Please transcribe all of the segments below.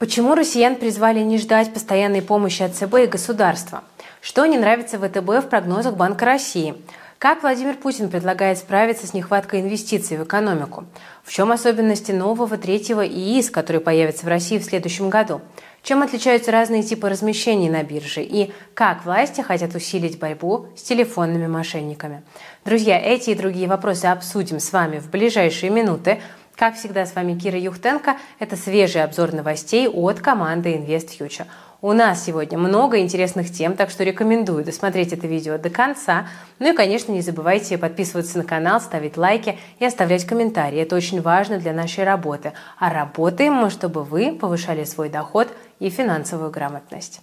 Почему россиян призвали не ждать постоянной помощи от ЦБ и государства? Что не нравится ВТБ в прогнозах Банка России? Как Владимир Путин предлагает справиться с нехваткой инвестиций в экономику? В чем особенности нового третьего ИИС, который появится в России в следующем году? Чем отличаются разные типы размещений на бирже? И как власти хотят усилить борьбу с телефонными мошенниками? Друзья, эти и другие вопросы обсудим с вами в ближайшие минуты. Как всегда, с вами Кира Юхтенко. Это свежий обзор новостей от команды InvestFuture. У нас сегодня много интересных тем, так что рекомендую досмотреть это видео до конца. Ну и, конечно, не забывайте подписываться на канал, ставить лайки и оставлять комментарии. Это очень важно для нашей работы. А работаем мы, чтобы вы повышали свой доход и финансовую грамотность.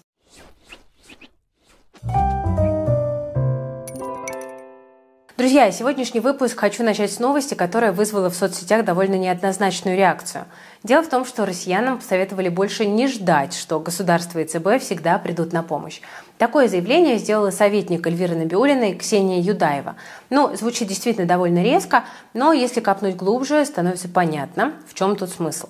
Друзья, сегодняшний выпуск хочу начать с новости, которая вызвала в соцсетях довольно неоднозначную реакцию. Дело в том, что россиянам посоветовали больше не ждать, что государство и ЦБ всегда придут на помощь. Такое заявление сделала советник Эльвиры Набиулиной Ксения Юдаева. Ну, звучит действительно довольно резко, но если копнуть глубже, становится понятно, в чем тут смысл.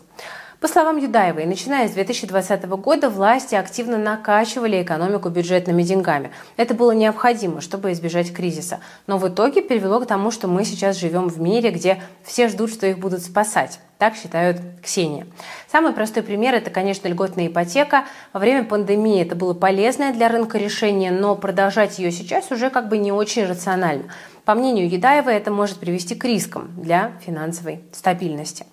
По словам Юдаевой, начиная с 2020 года власти активно накачивали экономику бюджетными деньгами. Это было необходимо, чтобы избежать кризиса. Но в итоге привело к тому, что мы сейчас живем в мире, где все ждут, что их будут спасать. Так считают Ксения. Самый простой пример – это, конечно, льготная ипотека. Во время пандемии это было полезное для рынка решение, но продолжать ее сейчас уже как бы не очень рационально. По мнению Едаева, это может привести к рискам для финансовой стабильности.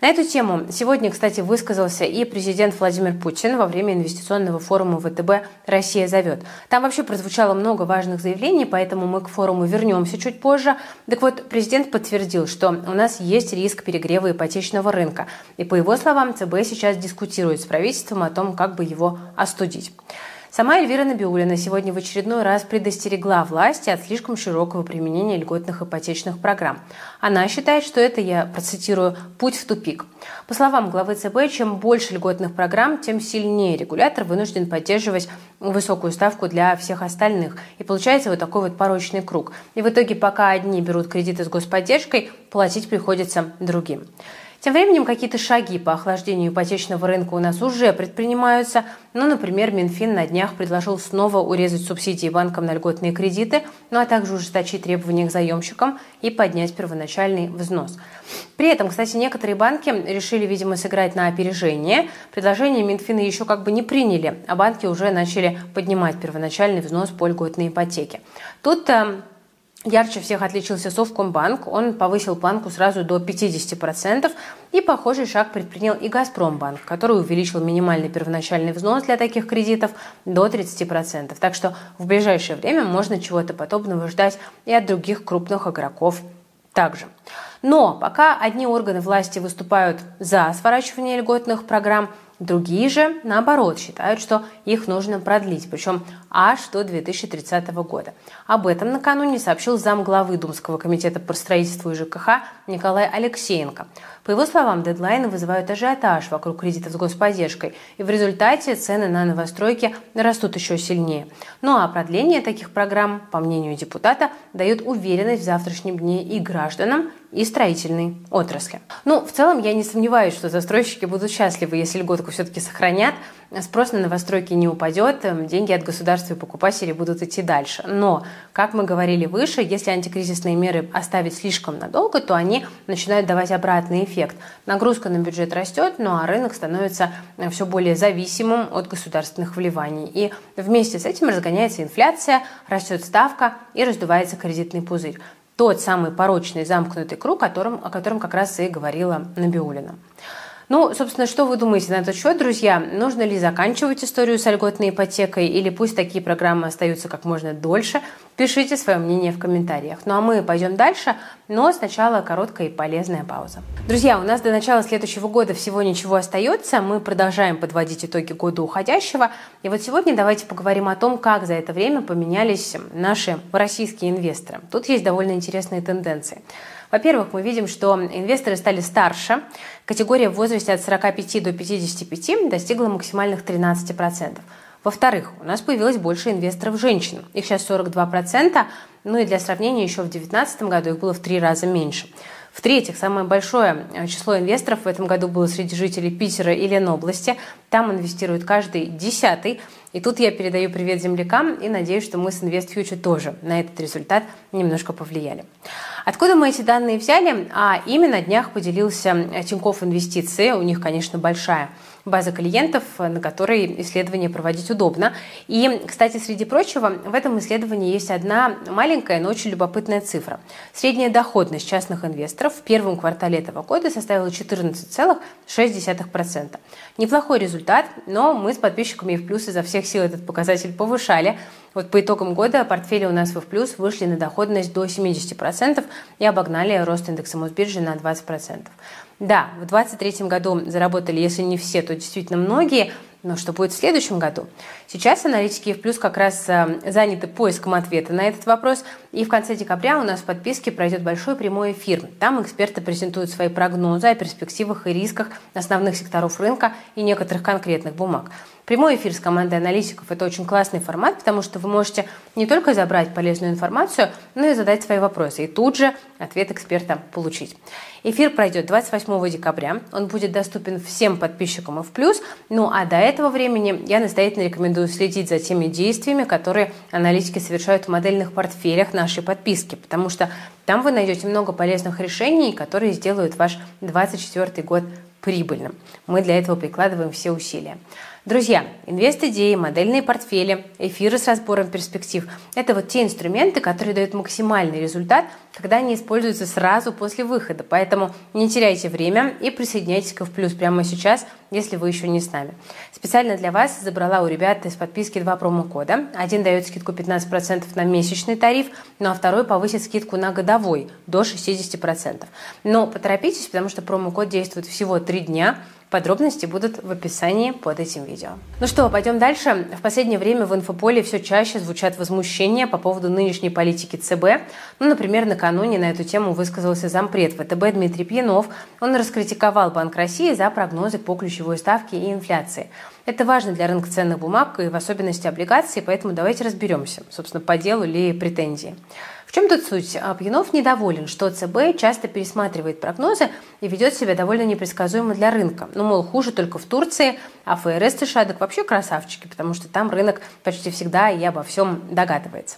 На эту тему сегодня, кстати, высказался и президент Владимир Путин во время инвестиционного форума ВТБ «Россия зовет». Там вообще прозвучало много важных заявлений, поэтому мы к форуму вернемся чуть позже. Так вот, президент подтвердил, что у нас есть риск перегрева ипотечного рынка. И по его словам, ЦБ сейчас дискутирует с правительством о том, как бы его остудить. Сама Эльвира Набиулина сегодня в очередной раз предостерегла власти от слишком широкого применения льготных ипотечных программ. Она считает, что это, я процитирую, «путь в тупик». По словам главы ЦБ, чем больше льготных программ, тем сильнее регулятор вынужден поддерживать высокую ставку для всех остальных. И получается вот такой вот порочный круг. И в итоге, пока одни берут кредиты с господдержкой, платить приходится другим. Тем временем какие-то шаги по охлаждению ипотечного рынка у нас уже предпринимаются. Ну, например, Минфин на днях предложил снова урезать субсидии банкам на льготные кредиты, ну а также ужесточить требования к заемщикам и поднять первоначальный взнос. При этом, кстати, некоторые банки решили, видимо, сыграть на опережение. Предложение Минфина еще как бы не приняли, а банки уже начали поднимать первоначальный взнос по льготной ипотеке. Тут э, Ярче всех отличился Совкомбанк. Он повысил планку сразу до 50%. И похожий шаг предпринял и Газпромбанк, который увеличил минимальный первоначальный взнос для таких кредитов до 30%. Так что в ближайшее время можно чего-то подобного ждать и от других крупных игроков также. Но пока одни органы власти выступают за сворачивание льготных программ, Другие же, наоборот, считают, что их нужно продлить, причем аж до 2030 года. Об этом накануне сообщил замглавы Думского комитета по строительству и ЖКХ Николай Алексеенко. По его словам, дедлайны вызывают ажиотаж вокруг кредитов с господдержкой, и в результате цены на новостройки растут еще сильнее. Ну а продление таких программ, по мнению депутата, дает уверенность в завтрашнем дне и гражданам, и строительной отрасли. Ну, в целом, я не сомневаюсь, что застройщики будут счастливы, если льготку все-таки сохранят, спрос на новостройки не упадет, эм, деньги от государства и покупателей будут идти дальше. Но, как мы говорили выше, если антикризисные меры оставить слишком надолго, то они начинают давать обратный эффект. Нагрузка на бюджет растет, ну а рынок становится э, все более зависимым от государственных вливаний. И вместе с этим разгоняется инфляция, растет ставка и раздувается кредитный пузырь тот самый порочный замкнутый круг, о котором, о котором как раз и говорила Набиулина. Ну, собственно, что вы думаете на этот счет, друзья? Нужно ли заканчивать историю с льготной ипотекой или пусть такие программы остаются как можно дольше? Пишите свое мнение в комментариях. Ну а мы пойдем дальше, но сначала короткая и полезная пауза. Друзья, у нас до начала следующего года всего ничего остается. Мы продолжаем подводить итоги года уходящего. И вот сегодня давайте поговорим о том, как за это время поменялись наши российские инвесторы. Тут есть довольно интересные тенденции. Во-первых, мы видим, что инвесторы стали старше. Категория в возрасте от 45 до 55 достигла максимальных 13%. Во-вторых, у нас появилось больше инвесторов женщин. Их сейчас 42%, ну и для сравнения, еще в 2019 году их было в три раза меньше. В-третьих, самое большое число инвесторов в этом году было среди жителей Питера и Ленобласти. Там инвестирует каждый десятый. И тут я передаю привет землякам и надеюсь, что мы с InvestFuture тоже на этот результат немножко повлияли. Откуда мы эти данные взяли? А именно на днях поделился Тинькофф Инвестиции. У них, конечно, большая база клиентов, на которой исследование проводить удобно. И, кстати, среди прочего, в этом исследовании есть одна маленькая, но очень любопытная цифра. Средняя доходность частных инвесторов в первом квартале этого года составила 14,6%. Неплохой результат, но мы с подписчиками в плюс изо всех сил этот показатель повышали. Вот по итогам года портфели у нас в плюс вышли на доходность до 70% и обогнали рост индекса Мосбиржи на 20%. Да, в 2023 году заработали, если не все, то действительно многие, но что будет в следующем году? Сейчас аналитики в плюс как раз э, заняты поиском ответа на этот вопрос. И в конце декабря у нас в подписке пройдет большой прямой эфир. Там эксперты презентуют свои прогнозы о перспективах и рисках основных секторов рынка и некоторых конкретных бумаг. Прямой эфир с командой аналитиков – это очень классный формат, потому что вы можете не только забрать полезную информацию, но и задать свои вопросы, и тут же ответ эксперта получить. Эфир пройдет 28 декабря, он будет доступен всем подписчикам и в плюс, ну а до этого времени я настоятельно рекомендую следить за теми действиями, которые аналитики совершают в модельных портфелях нашей подписки, потому что там вы найдете много полезных решений, которые сделают ваш 2024 год прибыльным. Мы для этого прикладываем все усилия. Друзья, инвест-идеи, модельные портфели, эфиры с разбором перспектив – это вот те инструменты, которые дают максимальный результат, когда они используются сразу после выхода. Поэтому не теряйте время и присоединяйтесь к плюс прямо сейчас, если вы еще не с нами. Специально для вас забрала у ребят из подписки два промокода. Один дает скидку 15% на месячный тариф, ну а второй повысит скидку на годовой до 60%. Но поторопитесь, потому что промокод действует всего три дня – Подробности будут в описании под этим видео. Ну что, пойдем дальше. В последнее время в инфополе все чаще звучат возмущения по поводу нынешней политики ЦБ. Ну, например, накануне на эту тему высказался зампред ВТБ Дмитрий Пьянов. Он раскритиковал Банк России за прогнозы по ключевой ставке и инфляции. Это важно для рынка ценных бумаг и в особенности облигаций, поэтому давайте разберемся, собственно, по делу ли претензии. В чем тут суть? А, Пьянов недоволен, что ЦБ часто пересматривает прогнозы и ведет себя довольно непредсказуемо для рынка. Ну, мол, хуже только в Турции, а ФРС США так вообще красавчики, потому что там рынок почти всегда и обо всем догадывается.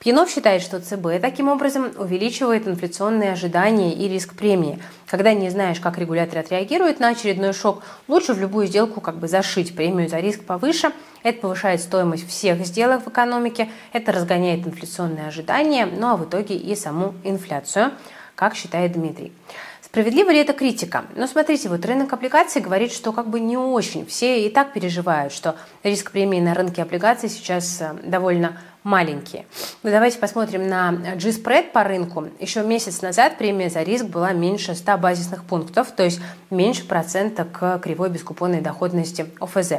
Пьянов считает, что ЦБ таким образом увеличивает инфляционные ожидания и риск премии. Когда не знаешь, как регулятор отреагирует на очередной шок, лучше в любую сделку как бы зашить премию за риск повыше – это повышает стоимость всех сделок в экономике, это разгоняет инфляционные ожидания, ну а в итоге и саму инфляцию, как считает Дмитрий. Справедлива ли это критика? Ну, смотрите, вот рынок облигаций говорит, что как бы не очень. Все и так переживают, что риск премии на рынке облигаций сейчас э, довольно маленькие. Но давайте посмотрим на G-spread по рынку. Еще месяц назад премия за риск была меньше 100 базисных пунктов, то есть меньше процента к кривой бескупонной доходности ОФЗ.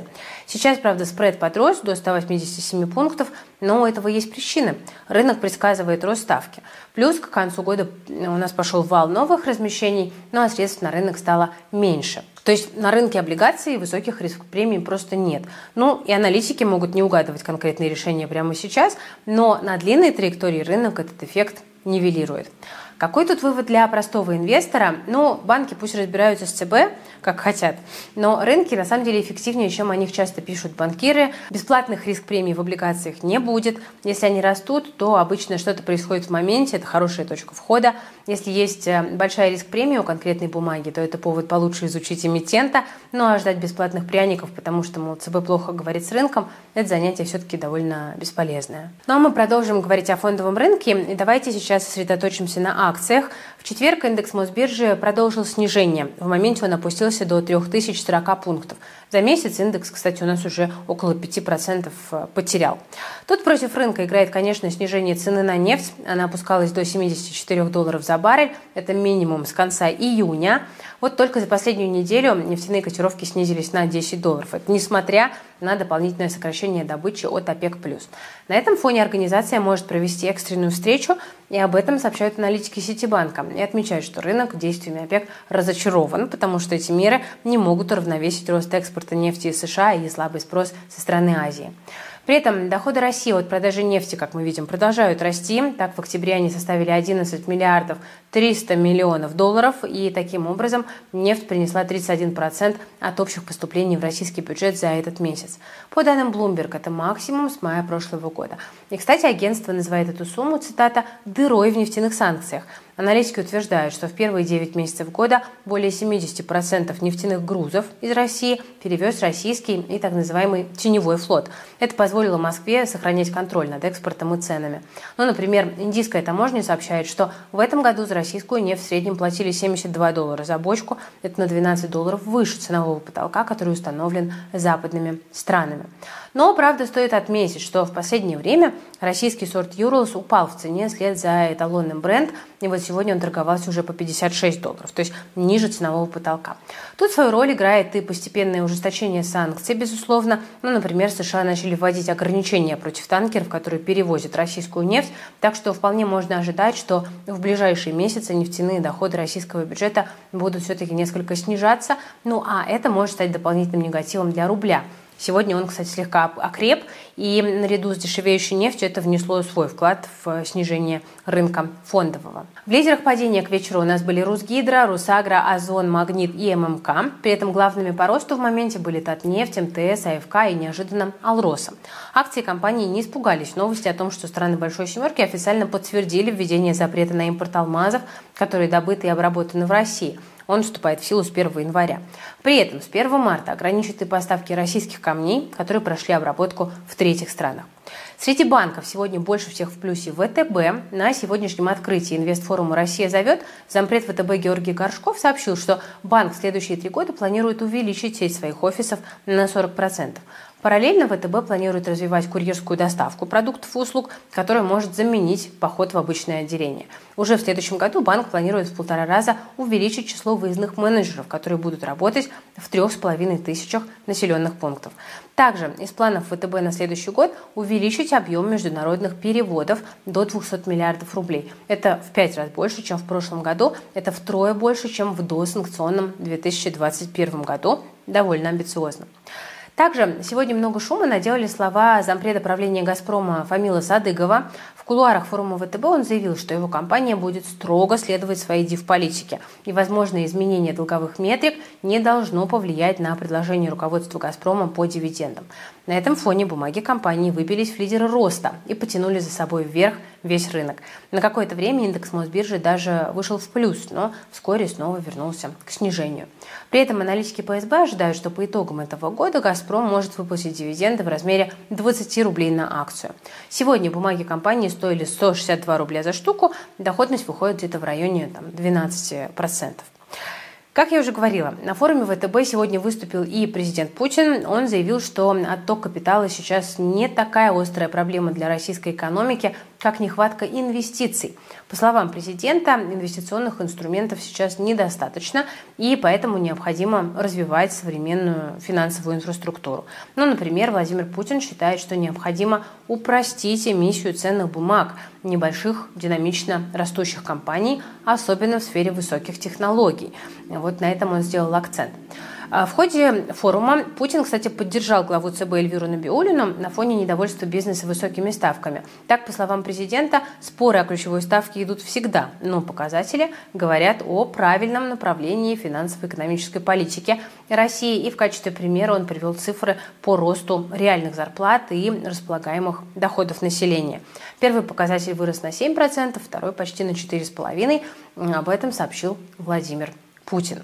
Сейчас, правда, спред подрос до 187 пунктов, но у этого есть причины. Рынок предсказывает рост ставки. Плюс к концу года у нас пошел вал новых размещений, ну а средств на рынок стало меньше. То есть на рынке облигаций высоких рисков премий просто нет. Ну и аналитики могут не угадывать конкретные решения прямо сейчас, но на длинной траектории рынок этот эффект нивелирует. Какой тут вывод для простого инвестора? Ну, банки пусть разбираются с ЦБ, как хотят, но рынки на самом деле эффективнее, чем о них часто пишут банкиры. Бесплатных риск премий в облигациях не будет. Если они растут, то обычно что-то происходит в моменте, это хорошая точка входа. Если есть э, большая риск премии у конкретной бумаги, то это повод получше изучить эмитента, ну а ждать бесплатных пряников, потому что, мол, ЦБ плохо говорит с рынком, это занятие все-таки довольно бесполезное. Ну а мы продолжим говорить о фондовом рынке, и давайте сейчас сосредоточимся на акциях. В четверг индекс Мосбиржи продолжил снижение. В моменте он опустился до 3040 пунктов. За месяц индекс, кстати, у нас уже около 5% э, потерял. Тут против рынка играет, конечно, снижение цены на нефть. Она опускалась до 74 долларов за баррель. Это минимум с конца июня. Вот только за последнюю неделю нефтяные котировки снизились на 10 долларов. Это несмотря на дополнительное сокращение добычи от ОПЕК+. На этом фоне организация может провести экстренную встречу, и об этом сообщают аналитики Ситибанка. И отмечают, что рынок действиями ОПЕК разочарован, потому что эти меры не могут уравновесить рост экспорта нефти из США и слабый спрос со стороны Азии. При этом доходы России от продажи нефти, как мы видим, продолжают расти. Так, в октябре они составили 11 миллиардов 300 миллионов долларов, и таким образом нефть принесла 31% от общих поступлений в российский бюджет за этот месяц. По данным Bloomberg, это максимум с мая прошлого года. И, кстати, агентство называет эту сумму, цитата, «дырой в нефтяных санкциях». Аналитики утверждают, что в первые 9 месяцев года более 70% нефтяных грузов из России перевез российский и так называемый теневой флот. Это позволило Москве сохранять контроль над экспортом и ценами. Ну, например, индийская таможня сообщает, что в этом году за российскую нефть в среднем платили 72 доллара за бочку. Это на 12 долларов выше ценового потолка, который установлен западными странами. Но, правда, стоит отметить, что в последнее время российский сорт Юрлс упал в цене вслед за эталонным бренд, и вот сегодня он торговался уже по 56 долларов, то есть ниже ценового потолка. Тут свою роль играет и постепенное ужесточение санкций, безусловно. Ну, например, США начали вводить ограничения против танкеров, которые перевозят российскую нефть, так что вполне можно ожидать, что в ближайшие месяцы нефтяные доходы российского бюджета будут все-таки несколько снижаться, ну а это может стать дополнительным негативом для рубля – Сегодня он, кстати, слегка окреп, и наряду с дешевеющей нефтью это внесло свой вклад в снижение рынка фондового. В лидерах падения к вечеру у нас были Русгидро, Русагра, Озон, Магнит и ММК. При этом главными по росту в моменте были Татнефть, МТС, АФК и неожиданно Алроса. Акции компании не испугались новости о том, что страны Большой Семерки официально подтвердили введение запрета на импорт алмазов, которые добыты и обработаны в России – он вступает в силу с 1 января. При этом с 1 марта ограничат и поставки российских камней, которые прошли обработку в третьих странах. Среди банков сегодня больше всех в плюсе ВТБ. На сегодняшнем открытии инвестфорума «Россия зовет» зампред ВТБ Георгий Горшков сообщил, что банк в следующие три года планирует увеличить сеть своих офисов на 40%. Параллельно ВТБ планирует развивать курьерскую доставку продуктов и услуг, которая может заменить поход в обычное отделение. Уже в следующем году банк планирует в полтора раза увеличить число выездных менеджеров, которые будут работать в трех с половиной тысячах населенных пунктов. Также из планов ВТБ на следующий год увеличить объем международных переводов до 200 миллиардов рублей. Это в пять раз больше, чем в прошлом году. Это втрое больше, чем в досанкционном 2021 году. Довольно амбициозно. Также сегодня много шума наделали слова зампреда правления «Газпрома» Фамила Садыгова. В кулуарах форума ВТБ он заявил, что его компания будет строго следовать своей див-политике, и возможное изменение долговых метрик не должно повлиять на предложение руководства «Газпрома» по дивидендам. На этом фоне бумаги компании выбились в лидеры роста и потянули за собой вверх весь рынок. На какое-то время индекс Мосбиржи даже вышел в плюс, но вскоре снова вернулся к снижению. При этом аналитики ПСБ ожидают, что по итогам этого года «Газпром» может выплатить дивиденды в размере 20 рублей на акцию. Сегодня бумаги компании стоили 162 рубля за штуку, доходность выходит где-то в районе там, 12%. Как я уже говорила, на форуме ВТБ сегодня выступил и президент Путин. Он заявил, что отток капитала сейчас не такая острая проблема для российской экономики, как нехватка инвестиций. По словам президента, инвестиционных инструментов сейчас недостаточно, и поэтому необходимо развивать современную финансовую инфраструктуру. Ну, например, Владимир Путин считает, что необходимо упростить эмиссию ценных бумаг небольших динамично растущих компаний, особенно в сфере высоких технологий. Вот на этом он сделал акцент. А в ходе форума Путин, кстати, поддержал главу ЦБ Эльвиру Набиулину на фоне недовольства бизнеса высокими ставками. Так, по словам президента, споры о ключевой ставке идут всегда, но показатели говорят о правильном направлении финансово-экономической политики России. И в качестве примера он привел цифры по росту реальных зарплат и располагаемых доходов населения. Первый показатель вырос на 7%, второй почти на 4,5%. Об этом сообщил Владимир Путин.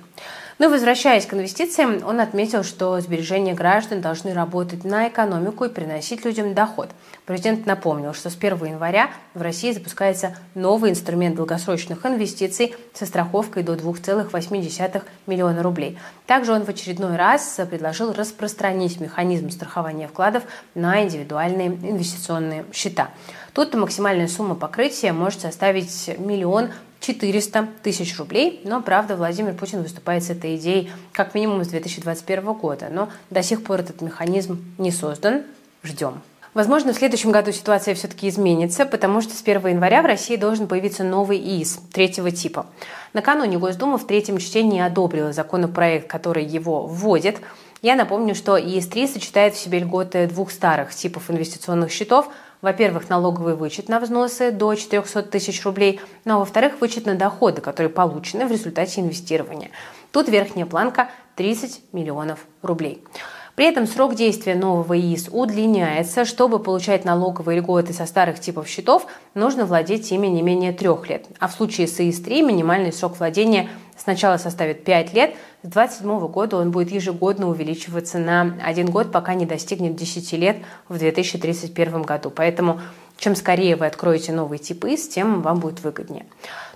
Но ну возвращаясь к инвестициям, он отметил, что сбережения граждан должны работать на экономику и приносить людям доход. Президент напомнил, что с 1 января в России запускается новый инструмент долгосрочных инвестиций со страховкой до 2,8 миллиона рублей. Также он в очередной раз предложил распространить механизм страхования вкладов на индивидуальные инвестиционные счета. Тут максимальная сумма покрытия может составить миллион 400 тысяч рублей. Но, правда, Владимир Путин выступает с этой идеей как минимум с 2021 года. Но до сих пор этот механизм не создан. Ждем. Возможно, в следующем году ситуация все-таки изменится, потому что с 1 января в России должен появиться новый ИИС третьего типа. Накануне Госдума в третьем чтении одобрила законопроект, который его вводит. Я напомню, что ИС-3 сочетает в себе льготы двух старых типов инвестиционных счетов. Во-первых, налоговый вычет на взносы до 400 тысяч рублей, ну а во-вторых, вычет на доходы, которые получены в результате инвестирования. Тут верхняя планка 30 миллионов рублей. При этом срок действия нового ИИС удлиняется. Чтобы получать налоговые льготы со старых типов счетов, нужно владеть ими не менее трех лет. А в случае с ИИС-3 минимальный срок владения сначала составит 5 лет, с 2027 года он будет ежегодно увеличиваться на один год, пока не достигнет 10 лет в 2031 году. Поэтому чем скорее вы откроете новый тип ИС, тем вам будет выгоднее.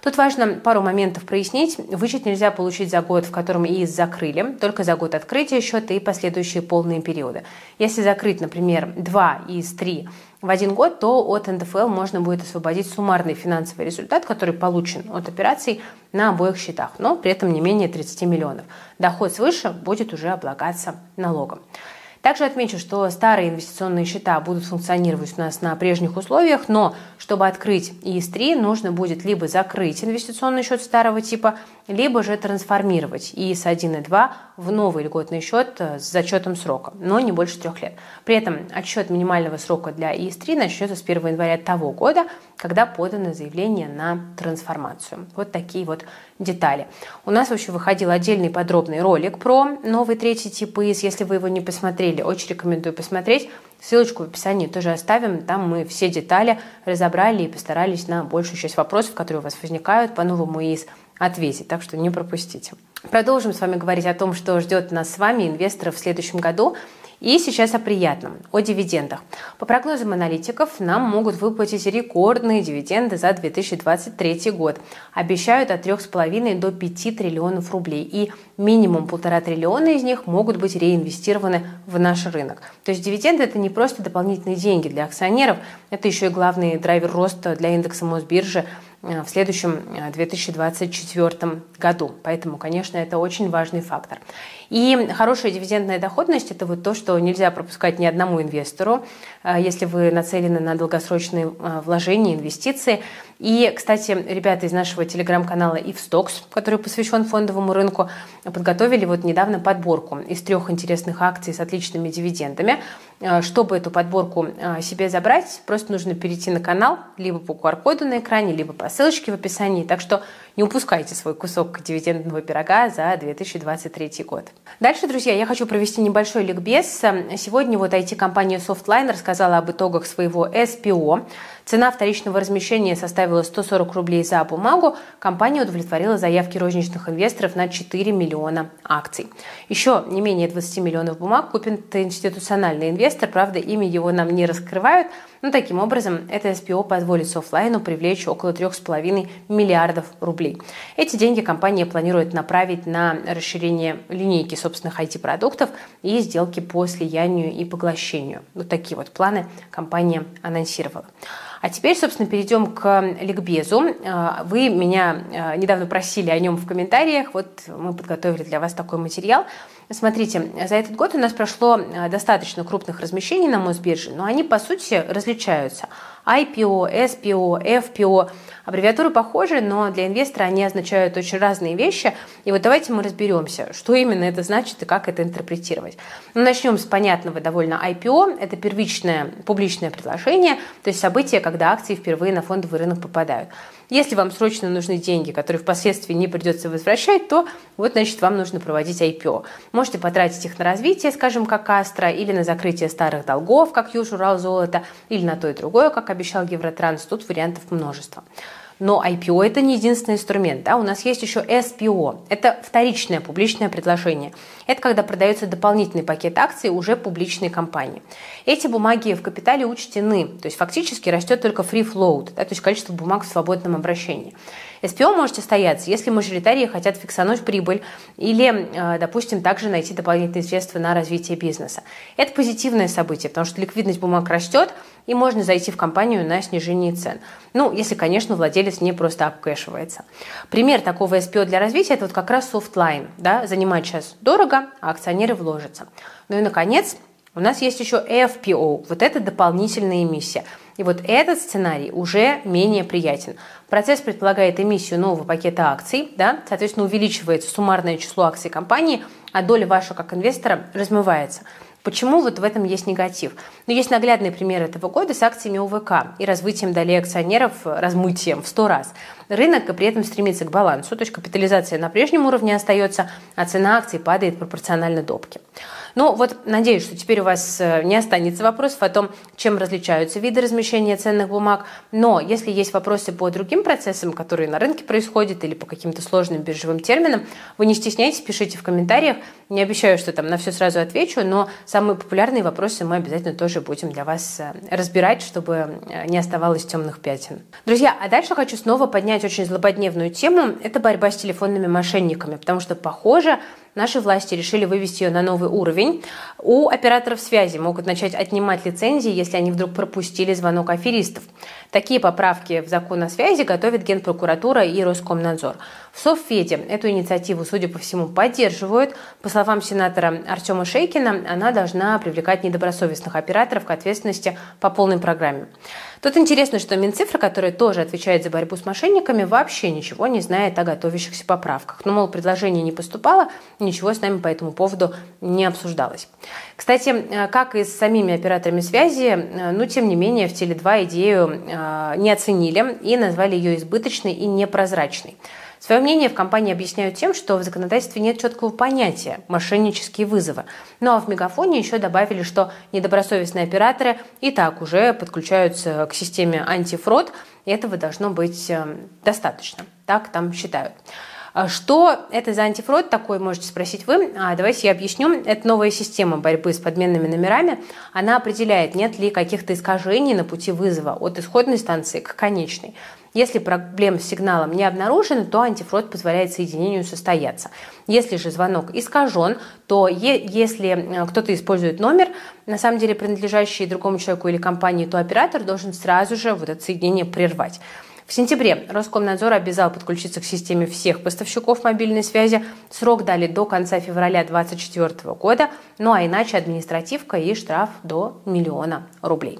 Тут важно пару моментов прояснить. Вычет нельзя получить за год, в котором ИИС закрыли, только за год открытия счета и последующие полные периоды. Если закрыть, например, 2 ИИС-3 в один год, то от НДФЛ можно будет освободить суммарный финансовый результат, который получен от операций на обоих счетах, но при этом не менее 30 миллионов. Доход свыше будет уже облагаться налогом. Также отмечу, что старые инвестиционные счета будут функционировать у нас на прежних условиях, но чтобы открыть ИС-3, нужно будет либо закрыть инвестиционный счет старого типа, либо же трансформировать ИС-1 и 2 в новый льготный счет э, с зачетом срока, но не больше трех лет. При этом отсчет минимального срока для ИС-3 начнется с 1 января того года, когда подано заявление на трансформацию. Вот такие вот детали. У нас вообще выходил отдельный подробный ролик про новый третий тип ИС. Если вы его не посмотрели, очень рекомендую посмотреть. Ссылочку в описании тоже оставим. Там мы все детали разобрали и постарались на большую часть вопросов, которые у вас возникают по новому ИС, ответить. Так что не пропустите. Продолжим с вами говорить о том, что ждет нас с вами, инвесторов, в следующем году. И сейчас о приятном, о дивидендах. По прогнозам аналитиков, нам могут выплатить рекордные дивиденды за 2023 год. Обещают от 3,5 до 5 триллионов рублей. И минимум полтора триллиона из них могут быть реинвестированы в наш рынок. То есть дивиденды – это не просто дополнительные деньги для акционеров, это еще и главный драйвер роста для индекса Мосбиржи – в следующем 2024 э, году. Поэтому, конечно, это очень важный фактор. И хорошая дивидендная доходность – это вот то, что нельзя пропускать ни одному инвестору, э, если вы нацелены на долгосрочные вложения, инвестиции. И, кстати, ребята из нашего телеграм-канала Ивстокс, который посвящен фондовому рынку, подготовили вот недавно подборку из трех интересных акций с отличными дивидендами. Чтобы эту подборку себе забрать, просто нужно перейти на канал либо по QR-коду на экране, либо по ссылочки в описании, так что не упускайте свой кусок дивидендного пирога за 2023 год. Дальше, друзья, я хочу провести небольшой ликбез. Сегодня вот IT-компания Softline рассказала об итогах своего SPO. Цена вторичного размещения составила 140 рублей за бумагу. Компания удовлетворила заявки розничных инвесторов на 4 миллиона акций. Еще не менее 20 миллионов бумаг купит институциональный инвестор. Правда, имя его нам не раскрывают. Но таким образом, это SPO позволит Софтлайну привлечь около 3,5 миллиардов рублей. Эти деньги компания планирует направить на расширение линейки собственных IT-продуктов и сделки по слиянию и поглощению. Вот такие вот планы компания анонсировала. А теперь, собственно, перейдем к ликбезу. А, вы меня а, недавно просили о нем в комментариях. Вот мы подготовили для вас такой материал. Смотрите, за этот год у нас прошло а, достаточно крупных размещений на Мосбирже, но они, по сути, различаются. IPO, SPO, FPO. Аббревиатуры похожи, но для инвестора они означают очень разные вещи. И вот давайте мы разберемся, что именно это значит и как это интерпретировать. Ну, начнем с понятного довольно IPO. Это первичное публичное предложение, то есть событие, когда акции впервые на фондовый рынок попадают. Если вам срочно нужны деньги, которые впоследствии не придется возвращать, то вот, значит, вам нужно проводить IPO. Можете потратить их на развитие, скажем, как Астра, или на закрытие старых долгов, как Южурал золото, или на то и другое, как обещал Евротранс. Тут вариантов множество. Но IPO это не единственный инструмент. Да? У нас есть еще SPO. Это вторичное публичное предложение. Это когда продается дополнительный пакет акций уже публичной компании. Эти бумаги в капитале учтены. То есть фактически растет только free float, да? то есть количество бумаг в свободном обращении. SPO может состояться, если мажоритарии хотят фиксануть прибыль или, э, допустим, также найти дополнительные средства на развитие бизнеса. Это позитивное событие, потому что ликвидность бумаг растет, и можно зайти в компанию на снижение цен. Ну, если, конечно, владелец не просто обкэшивается. Пример такого SPO для развития – это вот как раз софтлайн. Да? Занимать сейчас дорого, а акционеры вложатся. Ну и, наконец, У нас есть еще FPO, вот это дополнительная эмиссия. И вот этот сценарий уже менее приятен. Процесс предполагает эмиссию нового пакета акций, да, соответственно, увеличивается суммарное число акций компании, а доля вашего как инвестора размывается. Почему вот в этом есть негатив? Ну, есть наглядный пример этого года с акциями ОВК и развитием долей акционеров размытием в 100 раз. Рынок при этом стремится к балансу, то есть капитализация на прежнем уровне остается, а цена акций падает пропорционально допке. Ну вот, надеюсь, что теперь у вас э, не останется вопросов о том, чем различаются виды размещения ценных бумаг. Но если есть вопросы по другим процессам, которые на рынке происходят, или по каким-то сложным биржевым терминам, вы не стесняйтесь, пишите в комментариях. Не обещаю, что там на все сразу отвечу, но самые популярные вопросы мы обязательно тоже будем для вас э, разбирать, чтобы э, не оставалось темных пятен. Друзья, а дальше хочу снова поднять очень злободневную тему. Это борьба с телефонными мошенниками, потому что, похоже, наши власти решили вывести ее на новый уровень. У операторов связи могут начать отнимать лицензии, если они вдруг пропустили звонок аферистов. Такие поправки в закон о связи готовит Генпрокуратура и Роскомнадзор. В Совфеде эту инициативу, судя по всему, поддерживают. По словам сенатора Артема Шейкина, она должна привлекать недобросовестных операторов к ответственности по полной программе. Тут интересно, что Минцифра, которая тоже отвечает за борьбу с мошенниками, вообще ничего не знает о готовящихся поправках. Ну, мол, предложение не поступало, ничего с нами по этому поводу не обсуждалось. Кстати, э, как и с самими операторами связи, э, ну, тем не менее, в Теле2 идею э, не оценили и назвали ее избыточной и непрозрачной. Свое мнение в компании объясняют тем, что в законодательстве нет четкого понятия «мошеннические вызовы». Ну а в Мегафоне еще добавили, что недобросовестные операторы и так уже подключаются к системе антифрод, и этого должно быть достаточно. Так там считают. А что это за антифрод такой, можете спросить вы. А, давайте я объясню. Это новая система борьбы с подменными номерами. Она определяет, нет ли каких-то искажений на пути вызова от исходной станции к конечной. Если проблем с сигналом не обнаружено, то антифрод позволяет соединению состояться. Если же звонок искажен, то е- если э, кто-то использует номер, на самом деле принадлежащий другому человеку или компании, то оператор должен сразу же вот это соединение прервать. В сентябре Роскомнадзор обязал подключиться к системе всех поставщиков мобильной связи. Срок дали до конца февраля 2024 года, ну а иначе административка и штраф до миллиона рублей.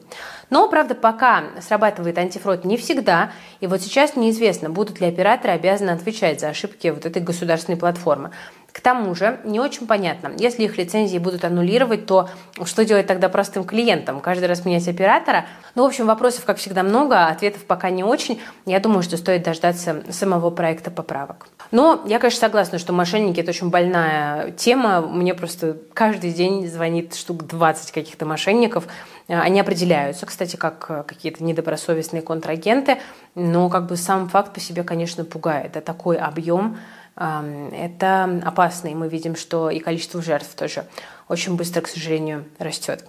Но, правда, пока срабатывает антифрод не всегда, и вот сейчас неизвестно, будут ли операторы обязаны отвечать за ошибки вот этой государственной платформы. К тому же не очень понятно, если их лицензии будут аннулировать, то что делать тогда простым клиентам? Каждый раз менять оператора? Ну, в общем, вопросов, как всегда, много, а ответов пока не очень. Я думаю, что стоит дождаться самого проекта поправок. Но я, конечно, согласна, что мошенники – это очень больная тема. Мне просто каждый день звонит штук 20 каких-то мошенников. Они определяются, кстати, как какие-то недобросовестные контрагенты, но как бы сам факт по себе, конечно, пугает. Это такой объем это опасно, и мы видим, что и количество жертв тоже очень быстро, к сожалению, растет.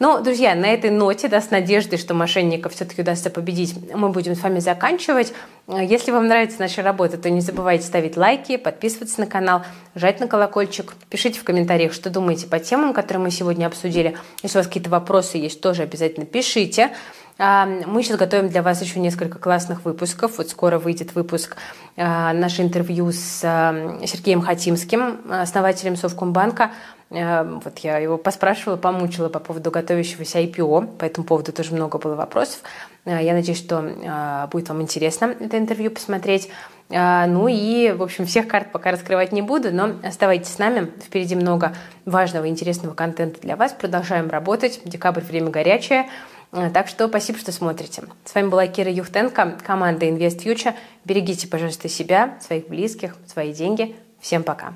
Но, друзья, на этой ноте, да, с надеждой, что мошенников все-таки удастся победить, мы будем с вами заканчивать. Если вам нравится наша работа, то не забывайте ставить лайки, подписываться на канал, жать на колокольчик, пишите в комментариях, что думаете по темам, которые мы сегодня обсудили. Если у вас какие-то вопросы есть, тоже обязательно пишите. А, мы сейчас готовим для вас еще несколько классных выпусков. Вот скоро выйдет выпуск а, наше интервью с а, Сергеем Хатимским, основателем Совкомбанка. Вот я его поспрашивала, помучила по поводу готовящегося IPO. По этому поводу тоже много было вопросов. Я надеюсь, что будет вам интересно это интервью посмотреть. Ну и, в общем, всех карт пока раскрывать не буду, но оставайтесь с нами. Впереди много важного и интересного контента для вас. Продолжаем работать. Декабрь – время горячее. Э, так что спасибо, что смотрите. С вами была Кира Юхтенко, команда Invest Future. Берегите, пожалуйста, себя, своих близких, свои деньги. Всем пока.